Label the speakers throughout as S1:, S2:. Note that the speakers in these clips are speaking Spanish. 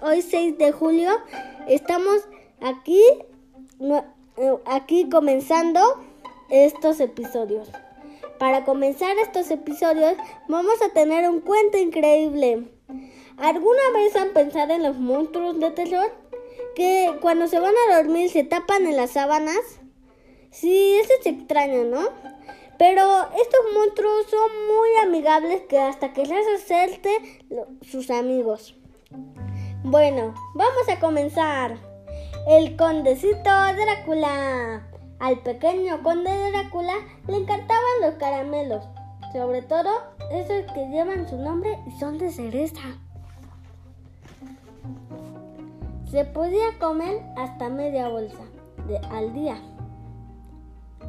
S1: Hoy 6 de julio estamos aquí, eh, aquí comenzando estos episodios. Para comenzar estos episodios vamos a tener un cuento increíble. ¿Alguna vez han pensado en los monstruos de terror? Que cuando se van a dormir se tapan en las sábanas. Sí, eso es extraño, ¿no? Pero estos monstruos son muy amigables que hasta que les hacerte sus amigos. Bueno, vamos a comenzar. El condecito Drácula. Al pequeño conde Drácula le encantaban los caramelos, sobre todo esos que llevan su nombre y son de cereza. Se podía comer hasta media bolsa de, al día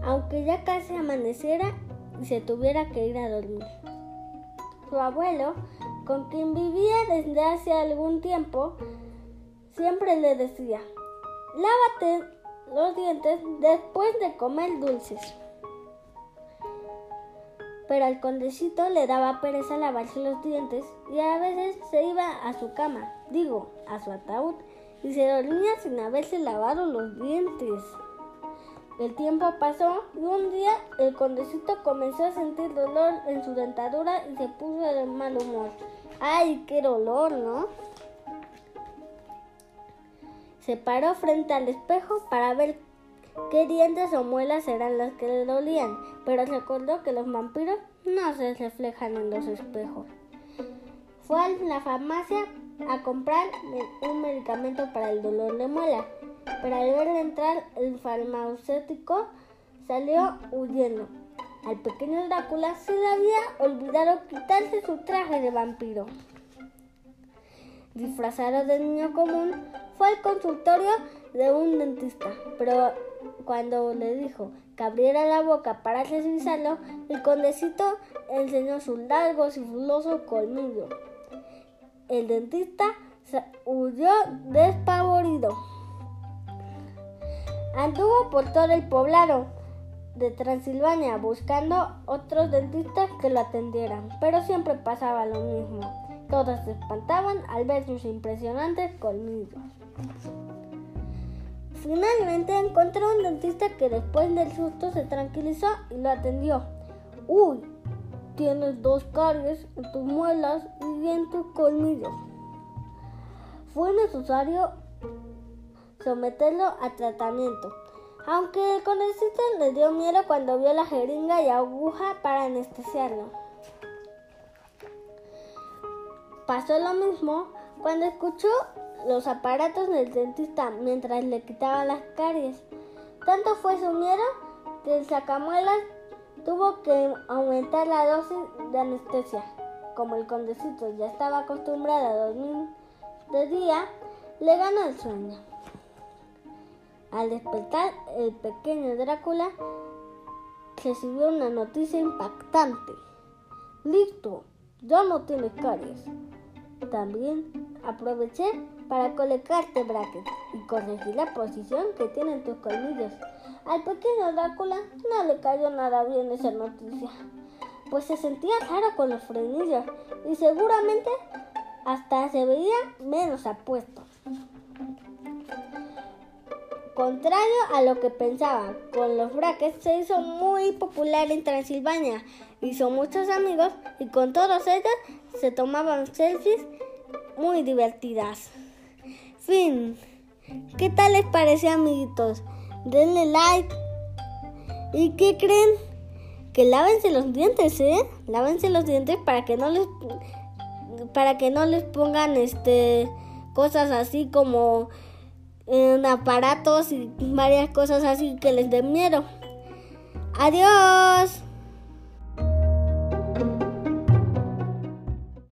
S1: aunque ya casi amaneciera y se tuviera que ir a dormir. Su abuelo, con quien vivía desde hace algún tiempo, siempre le decía, lávate los dientes después de comer dulces. Pero al condecito le daba pereza lavarse los dientes y a veces se iba a su cama, digo, a su ataúd, y se dormía sin haberse lavado los dientes. El tiempo pasó y un día el condecito comenzó a sentir dolor en su dentadura y se puso de mal humor. ¡Ay, qué dolor, ¿no? Se paró frente al espejo para ver qué dientes o muelas eran las que le dolían, pero recordó que los vampiros no se reflejan en los espejos. Fue a la farmacia a comprar un medicamento para el dolor de muela pero al ver entrar el farmacéutico salió huyendo. Al pequeño Drácula se le había olvidado quitarse su traje de vampiro. Disfrazado de niño común, fue al consultorio de un dentista, pero cuando le dijo que abriera la boca para revisarlo, el condecito enseñó sus largos y filosos colmillos. El dentista huyó despavorido. Anduvo por todo el poblado de Transilvania buscando otros dentistas que lo atendieran, pero siempre pasaba lo mismo. Todos se espantaban al ver sus impresionantes colmillos. Finalmente encontró un dentista que después del susto se tranquilizó y lo atendió. Uy, tienes dos caries en tus muelas y en tus colmillos. Fue necesario someterlo a tratamiento. Aunque el conejito le dio miedo cuando vio la jeringa y aguja para anestesiarlo. Pasó lo mismo cuando escuchó los aparatos del dentista mientras le quitaba las caries. Tanto fue su miedo que el sacamuelas tuvo que aumentar la dosis de anestesia. Como el condecito ya estaba acostumbrado a dormir de día, le ganó el sueño. Al despertar, el pequeño Drácula recibió una noticia impactante. Listo, ya no tienes caries. También aproveché para colocarte brackets y corregir la posición que tienen tus colmillos. Al pequeño Drácula no le cayó nada bien esa noticia, pues se sentía raro con los frenillos y seguramente hasta se veía menos apuesto. Contrario a lo que pensaba, con los brackets se hizo muy popular en Transilvania, hizo muchos amigos y con todos ellos se tomaban selfies muy divertidas. Fin. ¿Qué tal les parece amiguitos? Denle like. ¿Y qué creen? Que lávense los dientes, ¿eh? Lávense los dientes para que no les para que no les pongan este cosas así como en aparatos y varias cosas así que les den miedo. Adiós.